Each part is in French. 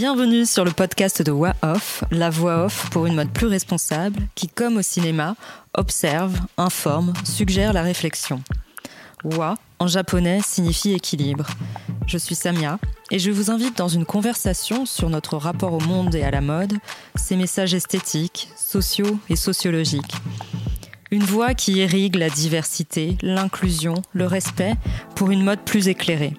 Bienvenue sur le podcast de Wa Off, la voix off pour une mode plus responsable qui, comme au cinéma, observe, informe, suggère la réflexion. Wa, en japonais, signifie équilibre. Je suis Samia et je vous invite dans une conversation sur notre rapport au monde et à la mode, ses messages esthétiques, sociaux et sociologiques. Une voix qui irrigue la diversité, l'inclusion, le respect pour une mode plus éclairée.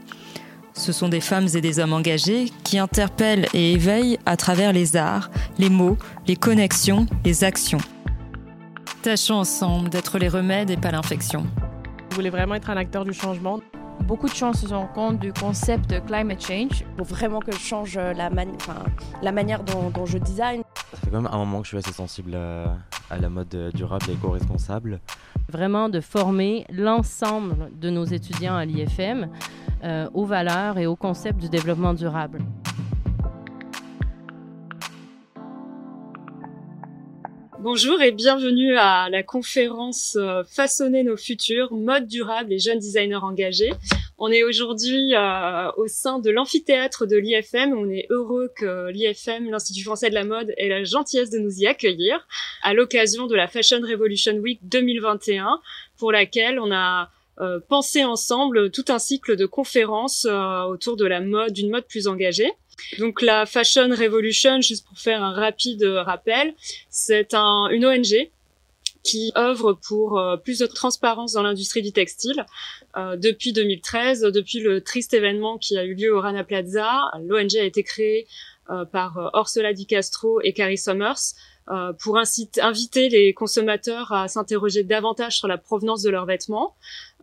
Ce sont des femmes et des hommes engagés qui interpellent et éveillent à travers les arts, les mots, les connexions, les actions. Tâchons ensemble d'être les remèdes et pas l'infection. Je voulais vraiment être un acteur du changement? Beaucoup de gens se rendent compte du concept de climate change. Il faut vraiment que je change la, la manière dont, dont, je design. Ça fait quand même un moment que je suis assez sensible à, à la mode durable et éco-responsable. Vraiment de former l'ensemble de nos étudiants à l'IFM euh, aux valeurs et au concept du développement durable. Bonjour et bienvenue à la conférence euh, Façonner nos futurs, mode durable et jeunes designers engagés. On est aujourd'hui euh, au sein de l'amphithéâtre de l'IFM. On est heureux que l'IFM, l'Institut français de la mode, ait la gentillesse de nous y accueillir à l'occasion de la Fashion Revolution Week 2021 pour laquelle on a euh, pensé ensemble tout un cycle de conférences euh, autour de la mode, d'une mode plus engagée. Donc la Fashion Revolution, juste pour faire un rapide rappel, c'est un, une ONG qui œuvre pour euh, plus de transparence dans l'industrie du textile. Euh, depuis 2013, depuis le triste événement qui a eu lieu au Rana Plaza, l'ONG a été créée euh, par Orsola Di Castro et Carrie Summers pour inciter, inviter les consommateurs à s'interroger davantage sur la provenance de leurs vêtements,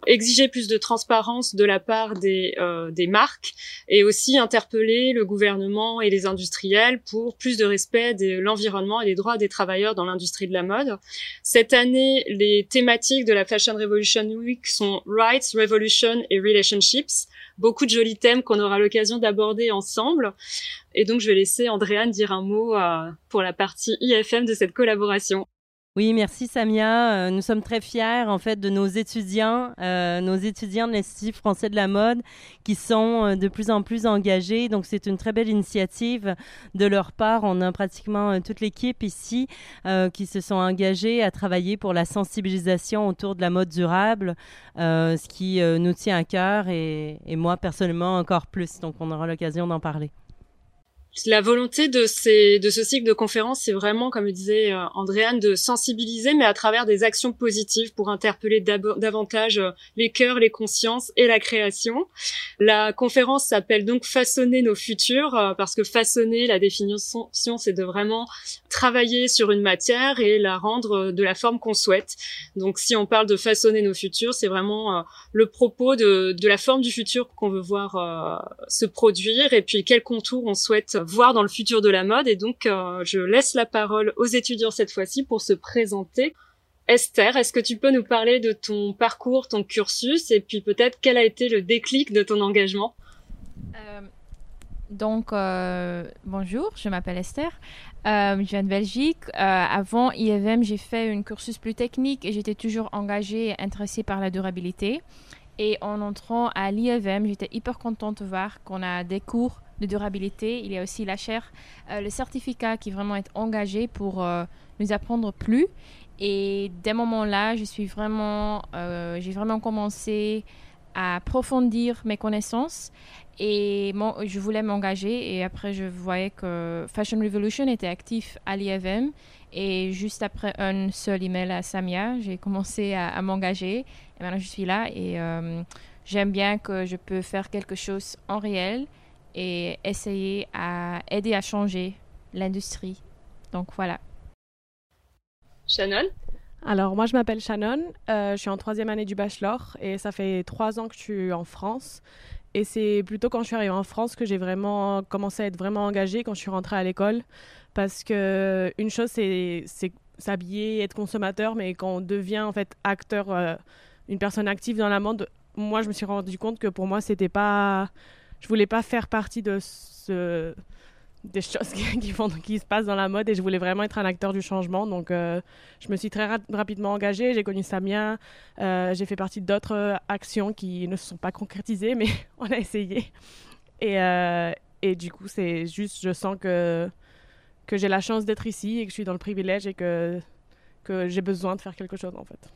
exiger plus de transparence de la part des, euh, des marques et aussi interpeller le gouvernement et les industriels pour plus de respect de l'environnement et des droits des travailleurs dans l'industrie de la mode. Cette année, les thématiques de la Fashion Revolution Week sont Rights, Revolution et Relationships. Beaucoup de jolis thèmes qu'on aura l'occasion d'aborder ensemble. Et donc, je vais laisser Andréane dire un mot euh, pour la partie IFM de cette collaboration. Oui, merci Samia. Euh, nous sommes très fiers en fait de nos étudiants, euh, nos étudiants de l'Institut français de la mode qui sont euh, de plus en plus engagés. Donc c'est une très belle initiative de leur part. On a pratiquement toute l'équipe ici qui se sont engagés à travailler pour la sensibilisation autour de la mode durable, ce qui nous tient à cœur et, et moi personnellement encore plus. Donc on aura l'occasion d'en parler la volonté de ces de ce cycle de conférences, c'est vraiment, comme disait euh, Andréane, de sensibiliser, mais à travers des actions positives pour interpeller davantage euh, les cœurs, les consciences et la création. La conférence s'appelle donc Façonner nos futurs, euh, parce que façonner, la définition, c'est de vraiment travailler sur une matière et la rendre de la forme qu'on souhaite. Donc, si on parle de façonner nos futurs, c'est vraiment le propos de, de la forme du futur qu'on veut voir se produire et puis quel contour on souhaite voir dans le futur de la mode. Et donc, euh, je laisse la parole aux étudiants cette fois-ci pour se présenter. Esther, est-ce que tu peux nous parler de ton parcours, ton cursus, et puis peut-être quel a été le déclic de ton engagement? Euh, Donc, euh, bonjour, je m'appelle Esther. je viens de Belgique. avant IFM, j'ai fait un cursus plus technique et j'étais toujours engagée et intéressée par la durabilité. Et en entrant à l'IFM, j'étais hyper contente de voir qu'on a des cours de durabilité. Il y a aussi la chaire, euh, le certificat qui vraiment est engagé pour euh, nous apprendre plus. Et dès ce moment-là, je suis vraiment, euh, j'ai vraiment commencé à approfondir mes connaissances et je voulais m'engager. Et après, je voyais que Fashion Revolution était actif à l'IFM. Et juste après un seul email à Samia, j'ai commencé à, à m'engager. Et maintenant, je suis là et j'aime bien que je peux faire quelque chose en réel et essayer à aider à changer l'industrie. Donc voilà. Shannon? Alors moi je m'appelle Shannon, euh, je suis en troisième année du bachelor et ça fait trois ans que je suis en France. Et c'est plutôt quand je suis arrivée en France que j'ai vraiment commencé à être vraiment engagée quand je suis rentrée à l'école. Parce que une chose c'est s'habiller, être consommateur, mais quand on devient en fait acteur, euh, une personne active dans la mode, moi je me suis rendu compte que pour moi c'était pas je voulais pas faire partie de ce des choses qui, se passent dans la mode et je voulais vraiment être un acteur du changement. Donc, euh, je me suis très rapidement engagée. J'ai connu Samia. Euh, j'ai fait partie d'autres actions qui ne se sont pas concrétisées, mais on a essayé. Et, euh, Et du coup, c'est juste, je sens que, que j'ai la chance d'être ici et que je suis dans le privilège et que, que j'ai besoin de faire quelque chose en fait.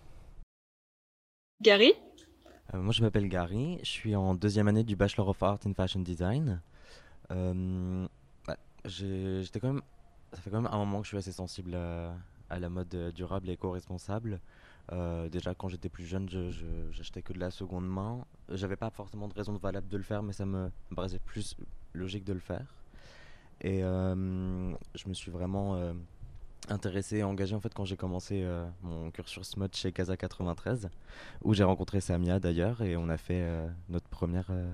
Gary? Euh, moi, je m'appelle Gary. Je suis en deuxième année du Bachelor of Art in Fashion Design. Euh, j'étais quand même, ça fait quand même un moment que je suis assez sensible à, la mode euh, durable et éco-responsable. Euh, déjà, quand j'étais plus jeune, je- je- j'achetais que de la seconde main. J'avais pas forcément de raison valable de le faire, mais ça me, paraissait plus logique de le faire. Et euh, je me suis vraiment euh, intéressé et engagé en fait quand j'ai commencé euh, mon cursus mode chez Casa 93 où j'ai rencontré Samia d'ailleurs et on a fait euh, notre première euh,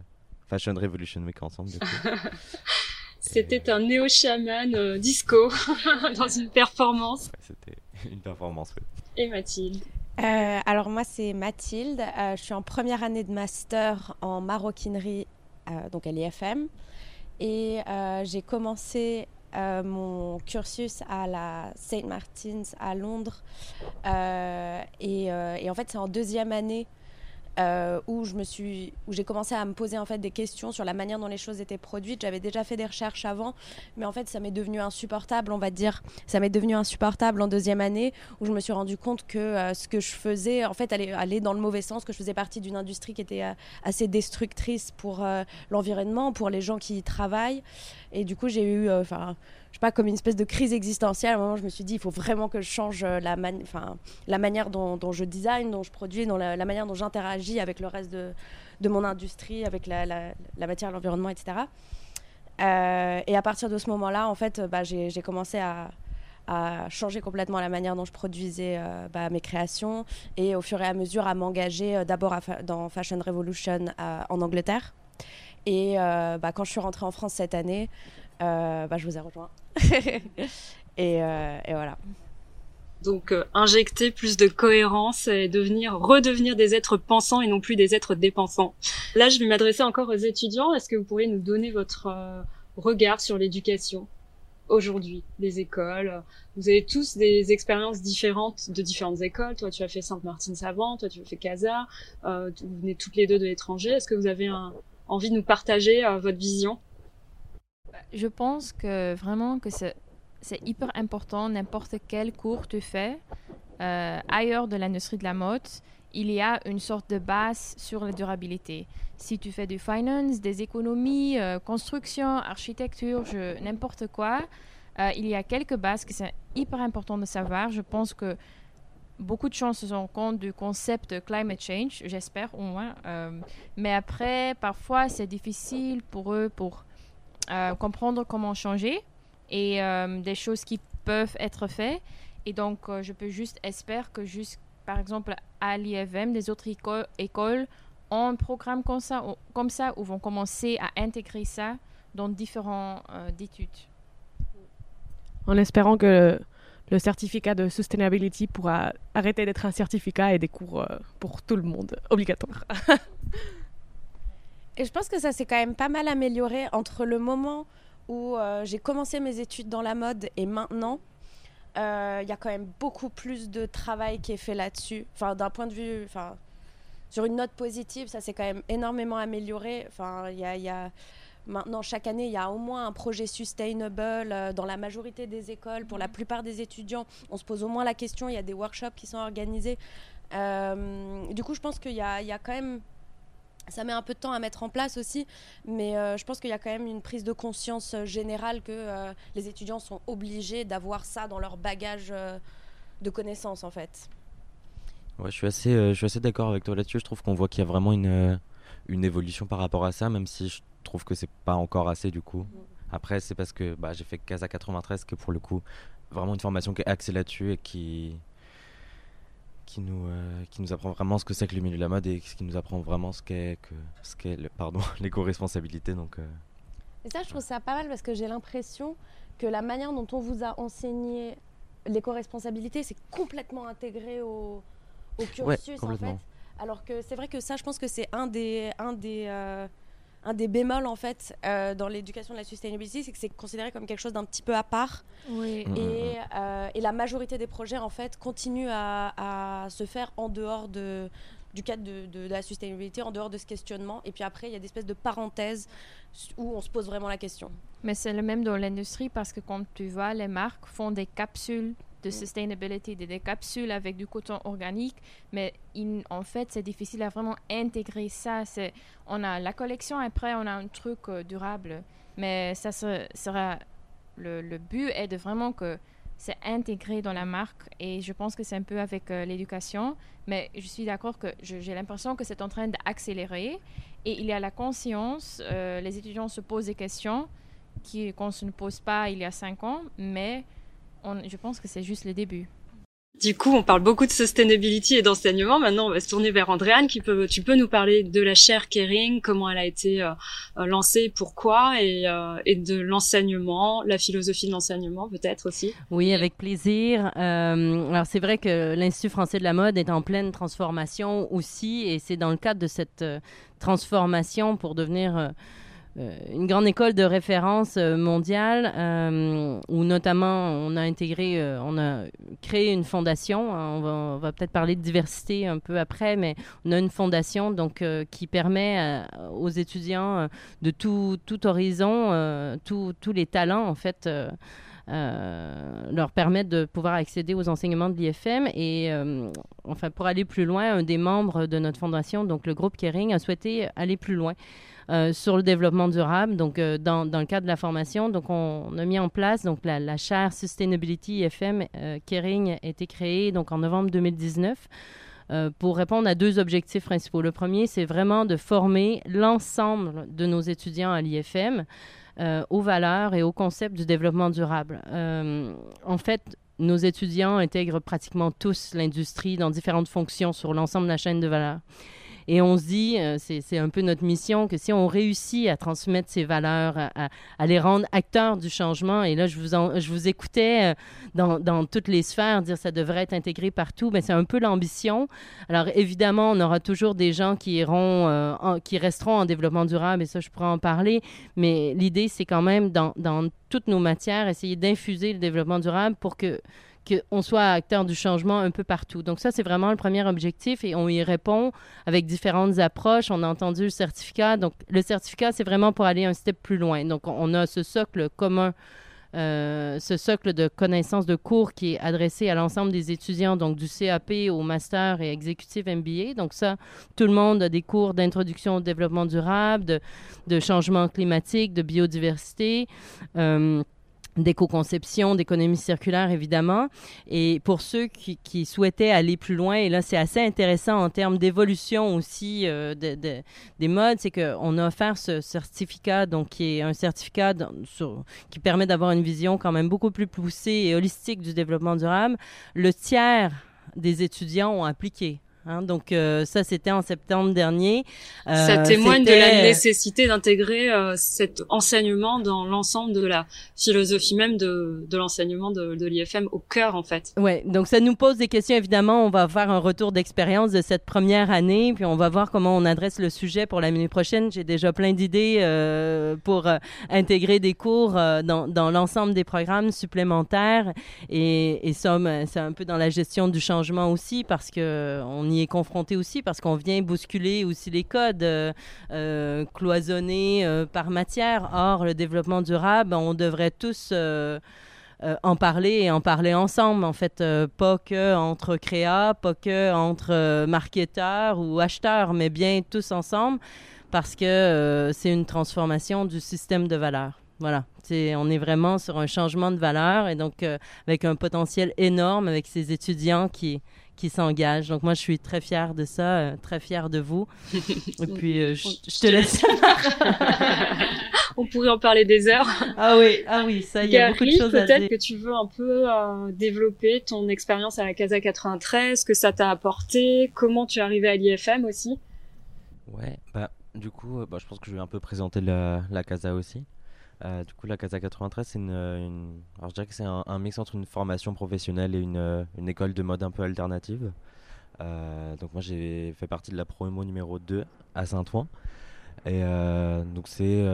Fashion Revolution Week ensemble. du coup. C'était un néo-chaman euh, disco dans une performance. Ouais, C'était une performance. oui. Et Mathilde? Euh, alors moi c'est Mathilde, Euh, je suis en première année de master en maroquinerie euh, donc à l'IFM et euh, j'ai commencé euh, mon cursus à la St. Martin's à Londres Euh, et, euh, et en fait c'est en deuxième année où je me suis où j'ai commencé à me poser en fait des questions sur la manière dont les choses étaient produites. J'avais déjà fait des recherches avant, mais en fait ça m'est devenu insupportable, on va dire. Ça m'est devenu insupportable en deuxième année où je me suis rendu compte que ce que je faisais en fait allait, allait dans le mauvais sens, que je faisais partie d'une industrie qui était assez destructrice pour l'environnement, pour les gens qui y travaillent. Et du coup j'ai eu euh, enfin je sais pas, comme une espèce de crise existentielle. À un moment, je me suis dit, il faut vraiment que je change euh, la, manière dont, dont je design, dont je produis, dans la, manière dont j'interagis avec le reste de, mon industrie, avec la, matière, l'environnement, etc. Euh, et à partir de ce moment-là, en fait, bah, j'ai commencé à, changer complètement la manière dont je produisais bah, mes créations et au fur et à mesure à m'engager d'abord dans Fashion Revolution en Angleterre. Et euh, bah, quand je suis rentrée en France cette année, euh, bah, je vous ai rejoint. et, euh, et voilà. Donc euh, injecter plus de cohérence et devenir redevenir des êtres pensants et non plus des êtres dépensants. Là, je vais m'adresser encore aux étudiants. Est-ce que vous pourriez nous donner votre euh, regard sur l'éducation aujourd'hui, les écoles? Vous avez tous des expériences différentes de différentes écoles. Toi, tu as fait Sainte-Martine Savant, toi, tu as fait Casa. Euh, vous venez toutes les deux de l'étranger. Est-ce que vous avez un, envie de nous partager euh, votre vision? Je pense que vraiment que c'est hyper important, n'importe quel cours tu fais, euh, ailleurs de l'industrie de la mode, il y a une sorte de base sur la durabilité. Si tu fais du finance, des économies, euh, construction, architecture, n'importe quoi, il y a quelques bases que c'est hyper important de savoir. Je pense que beaucoup de gens se rendent compte du concept climate change, j'espère au moins. Euh, mais après, parfois, c'est difficile pour eux pour euh, comprendre comment changer et euh, des choses qui peuvent être faites. Et donc, je peux juste espérer que, juste, par exemple, à l'IFM, des autres éco- écoles ont un programme comme ça, ou- comme ça où vont commencer à intégrer ça dans différents études. En espérant que le certificat de sustainability pourra arrêter d'être un certificat et des cours euh, pour tout le monde, obligatoire. Et je pense que ça s'est quand même pas mal amélioré entre le moment où euh, j'ai commencé mes études dans la mode et maintenant. Euh, Il y a quand même beaucoup plus de travail qui est fait là-dessus. Enfin, d'un point de vue, enfin, sur une note positive, ça s'est quand même énormément amélioré. Enfin, il y a, il y a- maintenant chaque année, il y a au moins un projet sustainable euh, dans la majorité des écoles. Pour la plupart des étudiants, on se pose au moins la question. Il y a des workshops qui sont organisés. Euh, du coup, je pense qu'il y a, il y a quand même ça met un peu de temps à mettre en place aussi, mais euh, je pense qu'il y a quand même une prise de conscience générale que euh, les étudiants sont obligés d'avoir ça dans leur bagage euh, de connaissances en fait. Ouais, je suis assez, euh, je suis assez d'accord avec toi là-dessus. Je trouve qu'on voit qu'il y a vraiment une, euh, une évolution par rapport à ça, même si je trouve que c'est pas encore assez du coup. Après, c'est parce que bah, j'ai fait Casa 93 que pour le coup, vraiment une formation qui est axée là-dessus et qui, qui, nous, euh, qui nous apprend vraiment ce que c'est que le milieu de la mode et qui nous apprend vraiment ce qu'est que ce qu'est le- pardon l'éco-responsabilité. Donc, euh, Et ça, je trouve ça pas mal parce que j'ai l'impression que la manière dont on vous a enseigné l'éco-responsabilité, c'est complètement intégré au, au cursus en fait. Alors que c'est vrai que ça, je pense que c'est un des, un des, euh, un des bémols en fait euh, dans l'éducation de la sustainability, c'est que c'est considéré comme quelque chose d'un petit peu à part. Oui. Mm, mm, Et, euh, et la majorité des projets en fait continuent à, à se faire en dehors de, du cadre de, la sustainability en dehors de ce questionnement. Et puis après, il y a des espèces de parenthèses où on se pose vraiment la question. Mais c'est le même dans l'industrie parce que quand tu vois, les marques font des capsules de mm. sustainability, des, capsules avec du coton organique, mais en fait, c'est difficile à vraiment intégrer ça. C'est, on a la collection, après, on a un truc euh, durable, mais ça sera, le, le but est de vraiment que c'est intégré dans la marque. Et je pense que c'est un peu avec euh, l'éducation, mais je suis d'accord que j'ai l'impression que c'est en train d'accélérer. Et il y a la conscience, euh, les étudiants se posent des questions qu'on ne se pose pas il y a cinq ans, mais je pense que c'est juste le début. Du coup, on parle beaucoup de sustainability et d'enseignement. Maintenant, on va se tourner vers Andréane. Qui peut, tu peux nous parler de la chaire Kering, comment elle a été euh, euh, lancée, pourquoi, et, euh, et de l'enseignement, la philosophie de l'enseignement peut-être aussi. Oui, avec plaisir. alors, c'est vrai que l'Institut français de la mode est en pleine transformation aussi, et c'est dans le cadre de cette transformation pour devenir euh, une grande école de référence euh, mondiale euh, où notamment on a intégré, on a créé une fondation. Hein, on va, peut-être parler de diversité un peu après, mais on a une fondation donc qui permet aux étudiants de tout, tout horizon, tous les talents en fait. leur permettre de pouvoir accéder aux enseignements de l'IFM. Et enfin, pour aller plus loin, un des membres de notre fondation, donc le groupe Kering, a souhaité aller plus loin. Euh, sur le développement durable. Donc, euh, dans, le cadre de la formation, donc on, a mis en place donc la, la chaire Sustainability FM euh, Kering a été créée donc en novembre 2019. pour répondre à deux objectifs principaux. Le premier, c'est vraiment de former l'ensemble de nos étudiants à l'IFM aux valeurs et aux concepts du développement durable. en fait, nos étudiants intègrent pratiquement tous l'industrie dans différentes fonctions sur l'ensemble de la chaîne de valeur. Et on se dit, euh, c'est un peu notre mission, que si on réussit à transmettre ces valeurs, à, les rendre acteurs du changement, et là, je vous, écoutais euh, dans, toutes les sphères dire ça devrait être intégré partout, mais c'est un peu l'ambition. Alors, évidemment, on aura toujours des gens qui, iront, euh, qui resteront en développement durable, et ça, je pourrais en parler, mais l'idée, c'est quand même dans toutes nos matières, essayer d'infuser le développement durable pour que qu'on soit acteur du changement un peu partout. Donc ça, c'est vraiment le premier objectif et on y répond avec différentes approches. On a entendu le certificat. Donc le certificat, c'est vraiment pour aller un step plus loin. Donc on a ce socle commun. Euh, ce socle de connaissances de cours qui est adressé à l'ensemble des étudiants, donc du CAP au master et exécutif MBA. Donc ça, tout le monde a des cours d'introduction au développement durable, de, changement climatique, de biodiversité. Euh, d'éco-conception, d'économie circulaire, évidemment. Et pour ceux qui, qui, souhaitaient aller plus loin, et là, c'est assez intéressant en termes d'évolution aussi euh, de, de, des modes, c'est qu'on a offert ce certificat, donc qui est un certificat sur, qui permet d'avoir une vision quand même beaucoup plus poussée et holistique du développement durable. Le tiers des étudiants ont appliqué Hein, donc euh, ça, c'était en septembre dernier. Euh, ça témoigne de la nécessité d'intégrer euh, cet enseignement dans l'ensemble de la philosophie même de, de l'enseignement de, de l'IFM au cœur, en fait. Ouais, donc ça nous pose des questions. Évidemment, on va faire un retour d'expérience de cette première année, puis on va voir comment on adresse le sujet pour l'année prochaine. J'ai déjà plein d'idées euh, pour intégrer des cours dans, dans l'ensemble des programmes supplémentaires. Et, et ça, ben, c'est un peu dans la gestion du changement aussi, parce que on y est confronté aussi parce qu'on vient bousculer aussi les codes euh, euh, cloisonnés euh, par matière. Or, le développement durable, on devrait tous en parler et en parler ensemble. En fait, pas que entre créa, pas que entre marketeurs ou acheteurs, mais bien tous ensemble parce que c'est une transformation du système de valeurs. Voilà, on est vraiment sur un changement de valeur et donc avec un potentiel énorme avec ces étudiants qui, qui s'engagent. Donc moi, je suis très fière de ça, euh, très fière de vous. Et puis, euh, je, te laisse. On pourrait en parler des heures. Ah oui, ah oui, ça, il y a beaucoup de choses à dire. Peut-être que tu veux un peu euh, développer ton expérience à la Casa 93, que ça t'a apporté, comment tu es arrivé à l'IFM aussi? Ouais, bah du coup, bah, je pense que je vais un peu présenter la, la Casa aussi. Euh, du coup, la Casa 93, c'est une, c'est un, mix entre une formation professionnelle et une, une école de mode un peu alternative. Euh, donc, moi, j'ai fait partie de la promo numéro 2 à Saint-Ouen. Et euh, donc, c'est.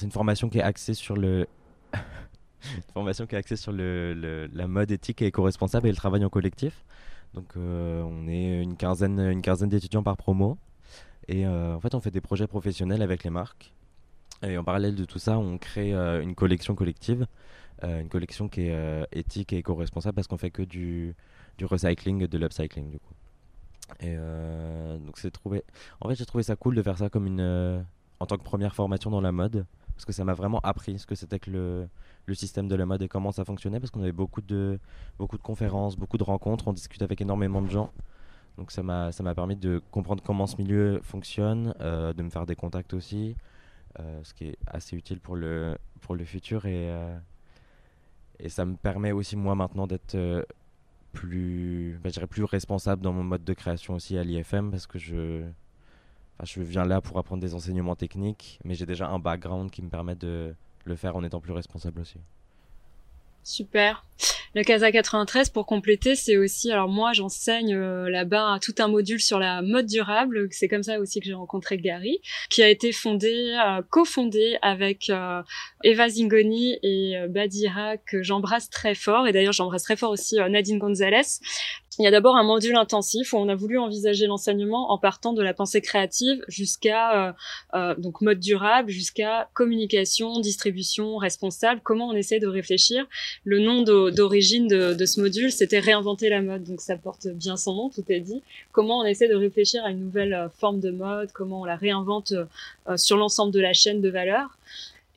Une formation qui est axée sur le. une formation qui est axée sur la mode éthique et éco-responsable et le travail en collectif. Donc on est une quinzaine, une quinzaine d'étudiants par promo. Et en fait, on fait des projets professionnels avec les marques. Et en parallèle de tout ça, on crée une collection collective, une collection qui est éthique et éco-responsable parce qu'on fait que du, du recycling de l'upcycling du coup. Et donc c'est trouvé. En fait, j'ai trouvé ça cool de faire ça comme une en tant que première formation dans la mode parce que ça m'a vraiment appris ce que c'était que le, le, système de la mode et comment ça fonctionnait parce qu'on avait beaucoup de, beaucoup de conférences, beaucoup de rencontres, on discute avec énormément de gens. Donc ça m'a permis de comprendre comment ce milieu fonctionne, euh, de me faire des contacts aussi, euh, ce qui est assez utile pour le, pour le futur. Et, euh, et ça me permet aussi moi maintenant d'être plus, bah, plus responsable dans mon mode de création aussi à l'IFM parce que je, je viens là pour apprendre des enseignements techniques, mais j'ai déjà un background qui me permet de le faire en étant plus responsable aussi. Super. Le CASA 93, pour compléter, c'est aussi, alors moi j'enseigne euh, là-bas tout un module sur la mode durable, c'est comme ça aussi que j'ai rencontré Gary, qui a été fondé, euh, cofondé avec euh, Eva Zingoni et Badira, que j'embrasse très fort, et d'ailleurs j'embrasse très fort aussi Nadine Gonzalez, il y a d'abord un module intensif où on a voulu envisager l'enseignement en partant de la pensée créative jusqu'à euh, euh, donc mode durable, jusqu'à communication, distribution responsable. Comment on essaie de réfléchir Le nom d'origine de, ce module, c'était réinventer la mode. Donc ça porte bien son nom, tout est dit. Comment on essaie de réfléchir à une nouvelle euh, forme de mode Comment on la réinvente sur l'ensemble de la chaîne de valeur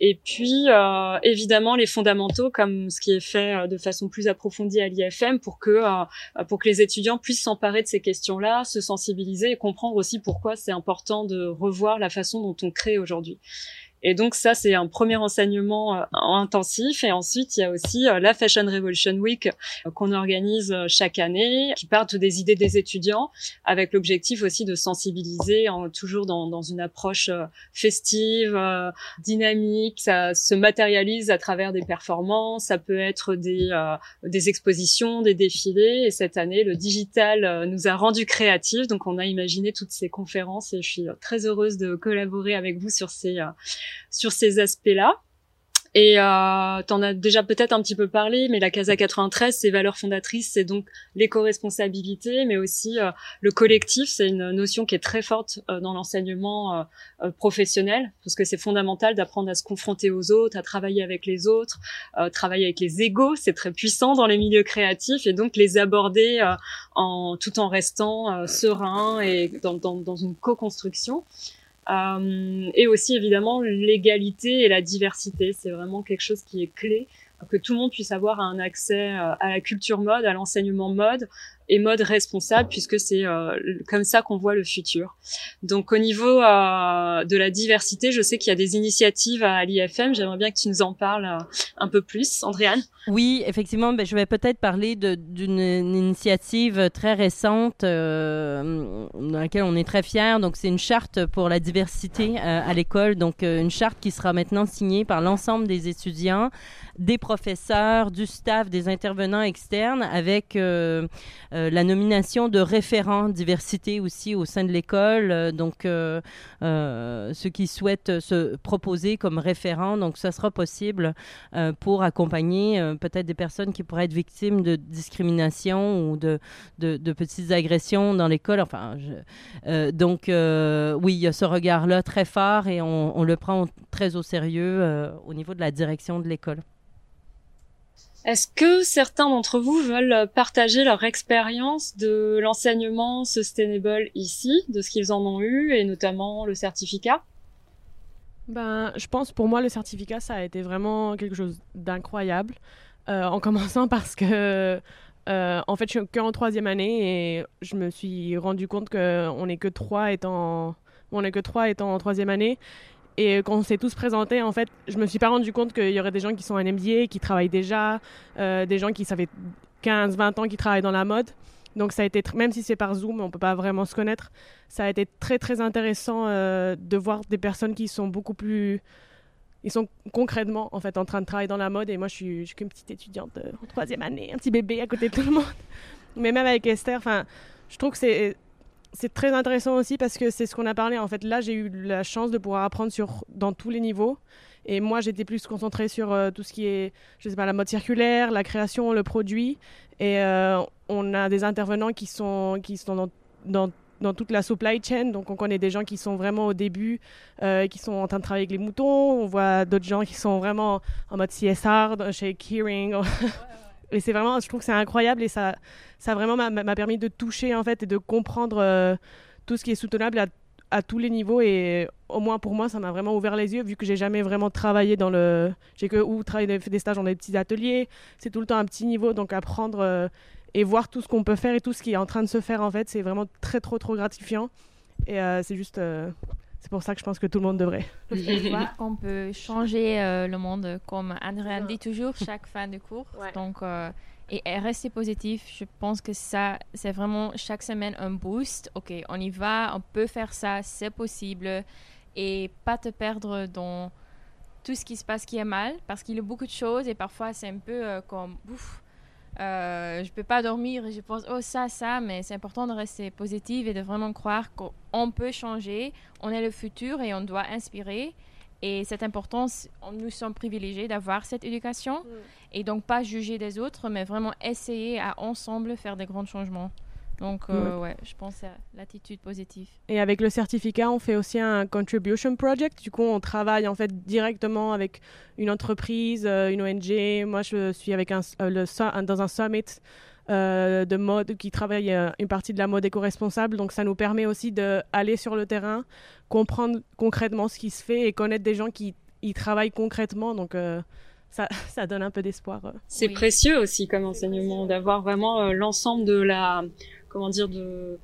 et puis, euh, évidemment, les fondamentaux, comme ce qui est fait euh, de façon plus approfondie à l'IFM, pour que euh, pour que les étudiants puissent s'emparer de ces questions-là, se sensibiliser et comprendre aussi pourquoi c'est important de revoir la façon dont on crée aujourd'hui. Et donc ça, c'est un premier enseignement euh, intensif. Et ensuite, il y a aussi euh, la Fashion Revolution Week euh, qu'on organise chaque année, qui partent des idées des étudiants, avec l'objectif aussi de sensibiliser, en, toujours dans, dans, une approche festive, dynamique. Ça se matérialise à travers des performances. Ça peut être des, des expositions, des défilés. Et cette année, le digital nous a rendu créatifs. Donc on a imaginé toutes ces conférences et je suis très heureuse de collaborer avec vous sur ces sur ces aspects-là. Et euh, tu en as déjà peut-être un petit peu parlé, mais la CASA 93, ses valeurs fondatrices, c'est donc l'éco-responsabilité, mais aussi euh, le collectif. C'est une notion qui est très forte euh, dans l'enseignement euh, euh, professionnel, parce que c'est fondamental d'apprendre à se confronter aux autres, à travailler avec les autres, travailler avec les égaux. C'est très puissant dans les milieux créatifs, et donc les aborder en tout en restant serein et dans, dans, dans une co-construction. Euh, et aussi évidemment l'égalité et la diversité, c'est vraiment quelque chose qui est clé que tout le monde puisse avoir un accès euh, à la culture mode, à l'enseignement mode, et mode responsable puisque c'est euh, comme ça qu'on voit le futur. Donc au niveau euh, de la diversité, je sais qu'il y a des initiatives à l'IFM. J'aimerais bien que tu nous en parles euh, un peu plus, Andréane. Oui, effectivement, ben, je vais peut-être parler d'une initiative très récente dans laquelle on est très fiers. Donc c'est une charte pour la diversité à l'école. Donc une charte qui sera maintenant signée par l'ensemble des étudiants, des professeurs, du staff, des intervenants externes avec euh, la nomination de référents diversité aussi au sein de l'école. Euh, donc, euh, ceux qui souhaitent se proposer comme référents, donc ça sera possible pour accompagner peut-être des personnes qui pourraient être victimes de discrimination ou de, petites agressions dans l'école. Enfin, donc oui, il y a ce regard-là très fort et on, le prend très au sérieux au niveau de la direction de l'école. Est-ce que certains d'entre vous veulent partager leur expérience de l'enseignement sustainable ici, de ce qu'ils en ont eu, et notamment le certificat? Ben, je pense pour moi le certificat ça a été vraiment quelque chose d'incroyable. Euh, en commençant parce que euh, en fait je suis qu'en troisième année et je me suis rendu compte qu'on n'est que trois étant on que trois étant en troisième année et quand on s'est tous présentés, en fait, je me suis pas rendu compte qu'il y aurait des gens qui sont en MBA, qui travaillent déjà, euh, des gens qui savaient 15, 20 ans qui travaillent dans la mode. Donc ça a été, même si c'est par Zoom, on peut pas vraiment se connaître, ça a été très très intéressant euh, de voir des personnes qui sont beaucoup plus, ils sont concrètement en fait en train de travailler dans la mode et moi je suis, je suis qu'une petite étudiante euh, en troisième année, un petit bébé à côté de tout le monde. Mais même avec Esther, enfin, je trouve que c'est c'est très intéressant aussi parce que c'est ce qu'on a parlé. En fait, là, j'ai eu la chance de pouvoir apprendre sur, dans tous les niveaux. Et moi, j'étais plus concentrée sur euh, tout ce qui est, je sais pas, la mode circulaire, la création, le produit. Et euh, on a des intervenants qui sont, qui sont dans, dans dans toute la supply chain. Donc, on connaît des gens qui sont vraiment au début, euh, qui sont en train de travailler avec les moutons. On voit d'autres gens qui sont vraiment en mode CSR chez Keyring. c'est vraiment, je trouve que c'est incroyable et ça, ça vraiment m'a permis de toucher en fait et de comprendre euh, tout ce qui est soutenable à, tous les niveaux. Et au moins pour moi, ça m'a vraiment ouvert les yeux vu que j'ai jamais vraiment travaillé dans le. J'ai que ou travaillé, fait des stages dans des petits ateliers. C'est tout le temps un petit niveau, donc apprendre. Euh, et voir tout ce qu'on peut faire et tout ce qui est en train de se faire en fait, c'est vraiment très trop trop gratifiant. Et euh, c'est juste, c'est pour ça que je pense que tout le monde devrait. voir qu'on peut changer euh, le monde, comme André dit toujours chaque fin de cours. Donc et, rester positif, je pense que ça, c'est vraiment chaque semaine un boost. Ok, on y va, on peut faire ça, c'est possible. Et pas te perdre dans tout ce qui se passe qui est mal, parce qu'il y a beaucoup de choses et parfois c'est un peu comme, ouf, euh, je peux pas dormir et je pense oh ça ça mais c'est important de rester positive et de vraiment croire qu'on peut changer. On est le futur et on doit inspirer. Et cette importance nous sommes privilégiés d'avoir cette éducation mm. et donc pas juger des autres mais vraiment essayer à ensemble faire des grands changements donc, euh, ouais. je pense à l'attitude positive. Et avec le certificat, on fait aussi un contribution project. Du coup, on travaille en fait directement avec une entreprise, euh, une ONG. Moi, je suis avec un, euh, le, dans un summit de mode qui travaille une partie de la mode éco-responsable. Donc, ça nous permet aussi d'aller sur le terrain, comprendre concrètement ce qui se fait et connaître des gens qui y travaillent concrètement. Donc, ça, ça, donne un peu d'espoir. C'est précieux aussi comme enseignement d'avoir vraiment l'ensemble de la comment dire de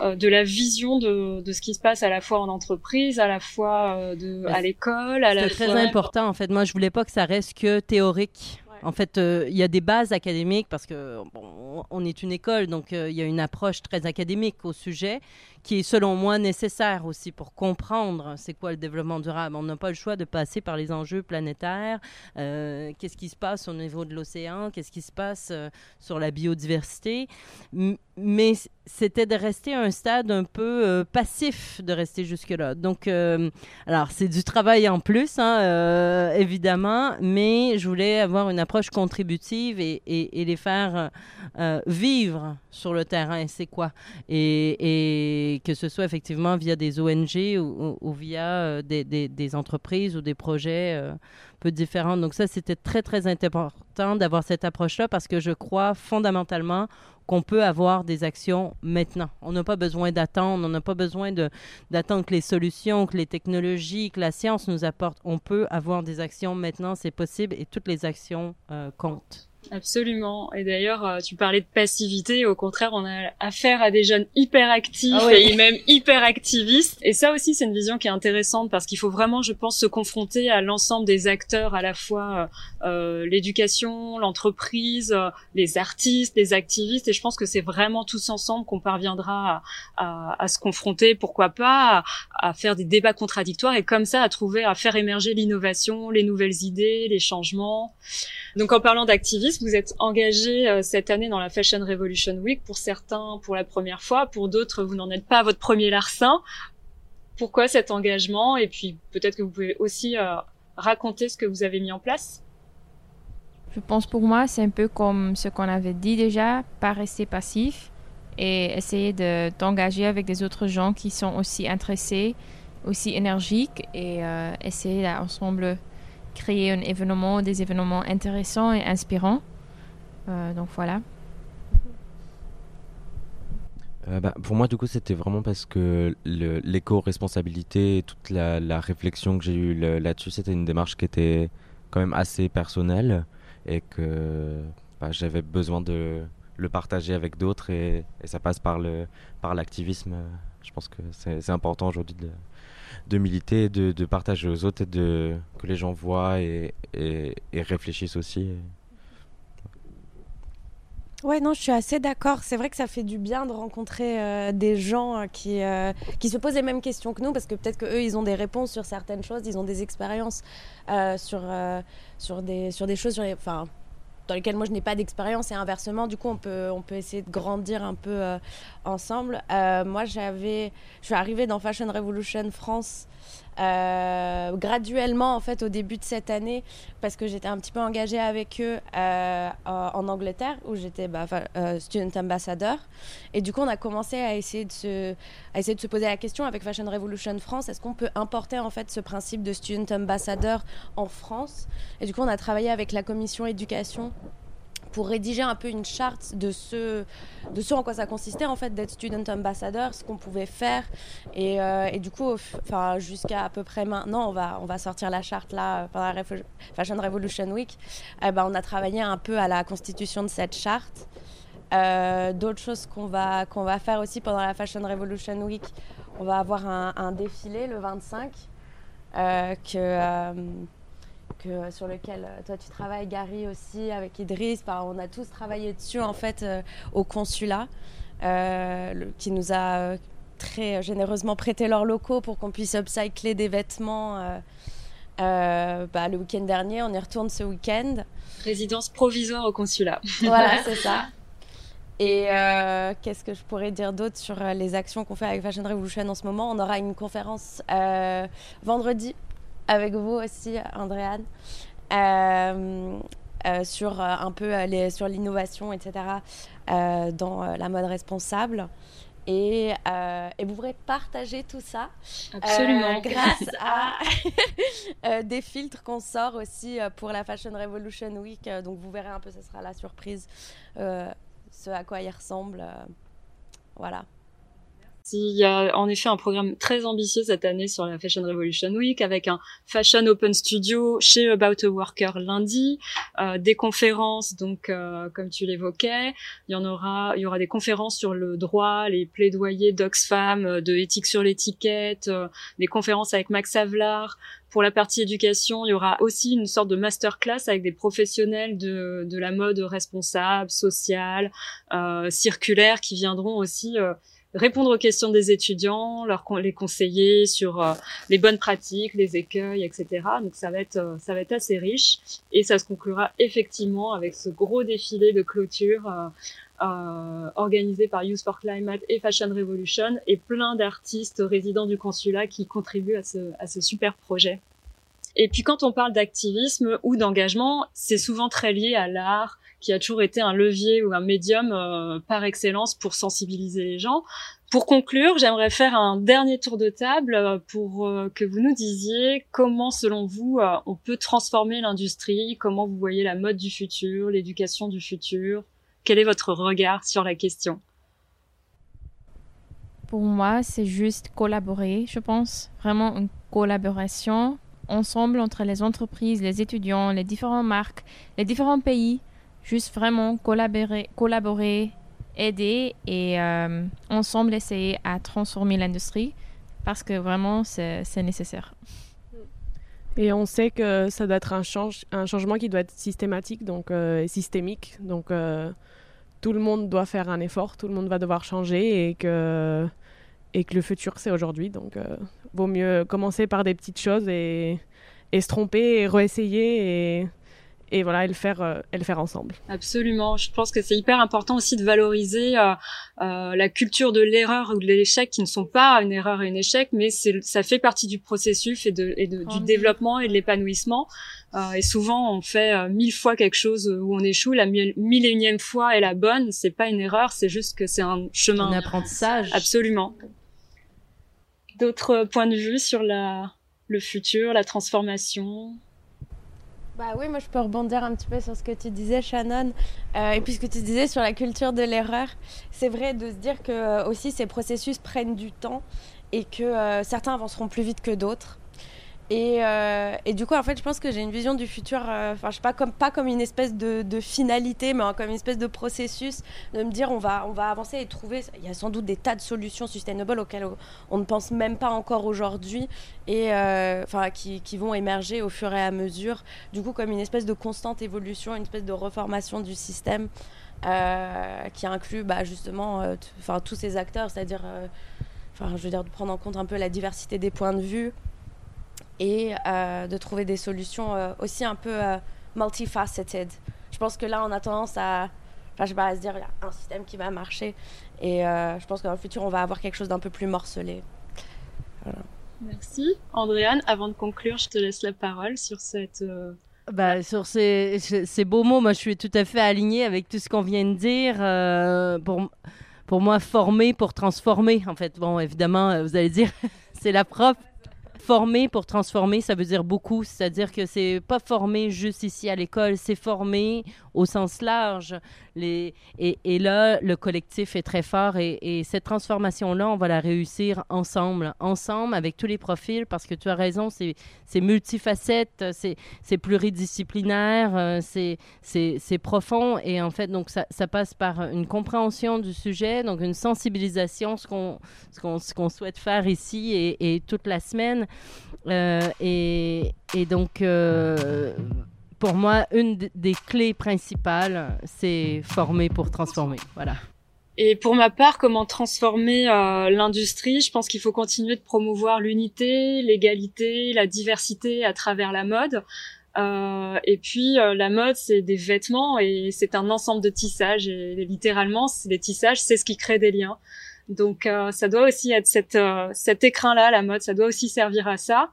euh, de la vision de, de ce qui se passe à la fois en entreprise, à la fois euh, de, à l'école, à la C'est très important en fait. Moi, je voulais pas que ça reste que théorique. En fait, euh, il y a des bases académiques parce que bon, on est une école, donc il y a une approche très académique au sujet qui est selon moi nécessaire aussi pour comprendre c'est quoi le développement durable. On n'a pas le choix de passer par les enjeux planétaires. Euh, qu'est-ce qui se passe au niveau de l'océan? Qu'est-ce qui se passe sur la biodiversité? Mais c'était de rester à un stade un peu euh, passif de rester jusque-là. Donc, alors c'est du travail en plus, hein, évidemment, mais je voulais avoir une approche contributive et, les faire vivre sur le terrain. C'est quoi? Et, que ce soit effectivement via des ONG ou, via euh, des, entreprises ou des projets euh, peu. Donc ça, c'était très, très important d'avoir cette approche-là parce que je crois fondamentalement qu'on peut avoir des actions maintenant. On n'a pas besoin d'attendre, on n'a pas besoin d'attendre que les solutions, que les technologies, que la science nous apportent. On peut avoir des actions maintenant, c'est possible et toutes les actions euh, comptent. Absolument. Et d'ailleurs, euh, tu parlais de passivité. Au contraire, on a affaire à des jeunes hyper actifs ah et même hyper activistes. Et ça aussi, c'est une vision qui est intéressante parce qu'il faut vraiment, je pense, se confronter à l'ensemble des acteurs, à la fois euh, euh l'éducation, l'entreprise, euh, les artistes, les activistes. Et je pense que c'est vraiment tous ensemble qu'on parviendra à, à, à, se confronter, pourquoi pas, à, à faire des débats contradictoires et comme ça à trouver, à faire émerger l'innovation, les nouvelles idées, les changements. Donc en parlant d'activisme, vous êtes engagé euh, cette année dans la Fashion Revolution Week. Pour certains, pour la première fois. Pour d'autres, vous n'en êtes pas à votre premier larcin. Pourquoi cet engagement? Et puis peut-être que vous pouvez aussi euh, raconter ce que vous avez mis en place. Je pense pour moi, c'est un peu comme ce qu'on avait dit déjà, pas rester passif et essayer de t'engager avec des autres gens qui sont aussi intéressés, aussi énergiques et euh, essayer ensemble créer un événement, des événements intéressants et inspirants. Euh, donc voilà. Euh, bah, pour moi, du coup, c'était vraiment parce que l'éco-responsabilité, toute la, réflexion que j'ai eue là-dessus, c'était une démarche qui était quand même assez personnelle et que bah, j'avais besoin de le partager avec d'autres et, et, ça passe par l'activisme. Par Je pense que c'est important aujourd'hui de, de militer, de, de, partager aux autres et de, que les gens voient et, et, réfléchissent aussi. Ouais, non, je suis assez d'accord. C'est vrai que ça fait du bien de rencontrer euh, des gens euh, qui, euh, qui se posent les mêmes questions que nous, parce que peut-être qu'eux, ils ont des réponses sur certaines choses, ils ont des expériences sur, sur, des, sur des choses, sur dans lesquelles moi je n'ai pas d'expérience et inversement. Du coup, on peut, on peut essayer de grandir un peu ensemble. moi, j'avais, je suis arrivée dans Fashion Revolution France euh, graduellement en fait au début de cette année parce que j'étais un petit peu engagée avec eux euh, en Angleterre où j'étais bah, euh, student ambassador et du coup on a commencé à essayer de se à essayer de se poser la question avec Fashion Revolution France est-ce qu'on peut importer en fait ce principe de student ambassador en France? Et du coup on a travaillé avec la commission éducation pour rédiger un peu une charte de ce, de ce en quoi ça consistait en fait d'être student ambassador, ce qu'on pouvait faire. Et, euh, du coup, enfin, jusqu'à à peu près maintenant, on va, on va sortir la charte là pendant la Fashion Revolution Week. Eh ben, on a travaillé un peu à la constitution de cette charte. Euh, d'autres choses qu'on va, qu'on va faire aussi pendant la Fashion Revolution Week, on va avoir un, un défilé le 25 euh, que que, sur lequel euh, toi tu travailles, Gary aussi, avec Idriss. on a tous travaillé dessus en fait euh, au consulat, euh, qui nous a très généreusement prêté leurs locaux pour qu'on puisse upcycler des vêtements. Bah, le week-end dernier, on y retourne ce week-end. Résidence provisoire au consulat. Voilà, c'est ça. Et qu'est-ce que je pourrais dire d'autre sur les actions qu'on fait avec Fashion Revolution en ce moment? On aura une conférence vendredi avec vous aussi, Andréane, euh, euh, sur euh, un peu les, sur l'innovation, etc., dans la mode responsable. Et, et, vous pourrez partager tout ça Absolument. grâce à des filtres qu'on sort aussi pour la Fashion Revolution Week. Donc vous verrez un peu, ce sera la surprise, ce à quoi il ressemble. voilà. Il y a en effet un programme très ambitieux cette année sur la Fashion Revolution Week avec un Fashion Open Studio chez About a Worker lundi, euh, des conférences donc euh, comme tu l'évoquais, il y en aura il y aura des conférences sur le droit, les plaidoyers d'Oxfam, euh, de éthique sur l'étiquette, des conférences avec Max Havelaar, pour la partie éducation, il y aura aussi une sorte de masterclass avec des professionnels de, de la mode responsable, sociale, euh, circulaire qui viendront aussi euh, répondre aux questions des étudiants, leur les conseiller sur euh, les bonnes pratiques, les écueils, etc. Donc ça va être euh, ça va être assez riche et ça se conclura effectivement avec ce gros défilé de clôture euh, organisé par Youth for Climate et Fashion Revolution et plein d'artistes résidents du consulat qui contribuent à ce à ce super projet. Et puis quand on parle d'activisme ou d'engagement, c'est souvent très lié à l'art, qui a toujours été un levier ou un médium euh, par excellence pour sensibiliser les gens. Pour conclure, j'aimerais faire un dernier tour de table euh, pour euh, que vous nous disiez comment, selon vous, on peut transformer l'industrie, comment vous voyez la mode du futur, l'éducation du futur. Quel est votre regard sur la question? Pour moi, c'est juste collaborer, je pense. Vraiment une collaboration ensemble entre les entreprises, les étudiants, les différentes marques, les différents pays juste vraiment collaborer, collaborer aider et euh, ensemble essayer à transformer l'industrie parce que vraiment c'est nécessaire. Et on sait que ça doit être un, change, un changement qui doit être systématique donc euh, systémique. Donc euh, tout le monde doit faire un effort, tout le monde va devoir changer et que, et que le futur c'est aujourd'hui. Donc vaut mieux commencer par des petites choses et, et se tromper et réessayer et et voilà, et le faire, euh, et le faire ensemble. Absolument. Je pense que c'est hyper important aussi de valoriser euh, euh, la culture de l'erreur ou de l'échec qui ne sont pas une erreur et un échec, mais c'est, ça fait partie du processus et, de, et de, du développement et de l'épanouissement. Euh, et souvent, on fait euh, mille fois quelque chose où on échoue. La mille, et unième fois est la bonne. C'est pas une erreur, c'est juste que c'est un chemin. Un apprentissage. Absolument. D'autres points de vue sur la, le futur, la transformation? Bah oui, moi je peux rebondir un petit peu sur ce que tu disais, Shannon, euh, et puis ce que tu disais sur la culture de l'erreur. C'est vrai de se dire que euh, aussi ces processus prennent du temps et que euh, certains avanceront plus vite que d'autres. Et, euh, et, du coup, en fait, je pense que j'ai une vision du futur, euh, enfin, je sais pas comme pas comme une espèce de, finalité, mais comme une espèce de processus, de me dire on va on va avancer et trouver. Il y a sans doute des tas de solutions sustainable auxquelles on ne pense même pas encore aujourd'hui et euh, enfin qui, qui, vont émerger au fur et à mesure. Du coup, comme une espèce de constante évolution, une espèce de reformation du système qui inclut bah, justement, enfin tous ces acteurs, c'est-à-dire, enfin, je veux dire de prendre en compte un peu la diversité des points de vue et euh, de trouver des solutions euh, aussi un peu euh, multifaceted. Je pense que là, on a tendance à, enfin, je sais pas, à se dire, il y a un système qui va marcher. Et je pense que dans le futur, on va avoir quelque chose d'un peu plus morcelé. Merci. Andréane, avant de conclure, je te laisse la parole sur cette... Euh, bah, sur ces, ces, beaux mots, moi je suis tout à fait alignée avec tout ce qu'on vient de dire. Euh, pour, pour moi, former pour transformer, en fait. Bon, évidemment, vous allez dire, c'est la prof Former pour transformer, ça veut dire beaucoup. C'est-à-dire que c'est pas former juste ici à l'école, c'est former au sens large. Les, et, et, là, le collectif est très fort et, et cette transformation-là, on va la réussir ensemble, ensemble avec tous les profils parce que tu as raison, c'est multifacette, c'est pluridisciplinaire, euh, c'est profond et en fait, donc ça, passe par une compréhension du sujet, donc une sensibilisation, ce qu'on ce qu'on souhaite faire ici et, et toute la semaine. Euh, et, donc, euh, pour moi, une des clés principales, c'est former pour transformer. Voilà. Et pour ma part, comment transformer euh, l'industrie Je pense qu'il faut continuer de promouvoir l'unité, l'égalité, la diversité à travers la mode. Et puis la mode, c'est des vêtements et c'est un ensemble de tissages. Et littéralement, c'est des tissages, c'est ce qui crée des liens. Donc euh, ça doit aussi être cette, euh, cet écrin-là, la mode, ça doit aussi servir à ça.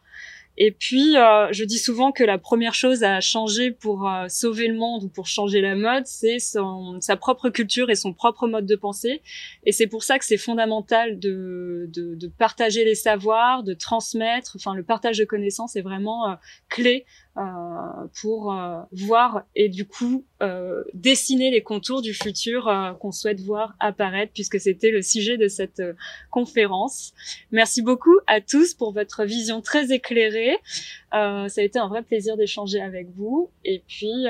Et puis, euh, je dis souvent que la première chose à changer pour sauver le monde ou pour changer la mode, c'est sa propre culture et son propre mode de pensée. Et c'est pour ça que c'est fondamental de, de, de, partager les savoirs, de transmettre. Enfin, le partage de connaissances est vraiment clé euh, pour euh, voir et du coup euh, dessiner les contours du futur qu'on souhaite voir apparaître puisque c'était le sujet de cette conférence. Merci beaucoup à tous pour votre vision très éclairée. ça a été un vrai plaisir d'échanger avec vous et puis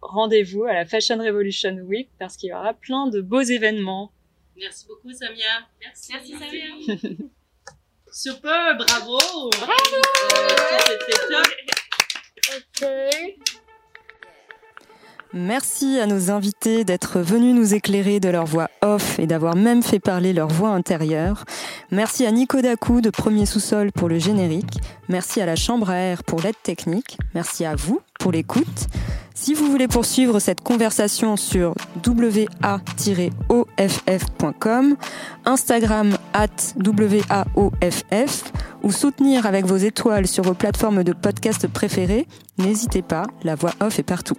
rendez-vous à la Fashion Revolution Week parce qu'il y aura plein de beaux événements. Merci beaucoup Samia. Merci, Merci Samia. Super, bravo. Bravo. C'était top. Merci à nos invités d'être venus nous éclairer de leur voix off et d'avoir même fait parler leur voix intérieure. Merci à Nico Dacou de Premier Sous-Sol pour le générique. Merci à la Chambre à air pour l'aide technique. Merci à vous pour l'écoute. Si vous voulez poursuivre cette conversation sur wa-off.com, Instagram at waoff ou soutenir avec vos étoiles sur vos plateformes de podcast préférées, n'hésitez pas, la voix off est partout.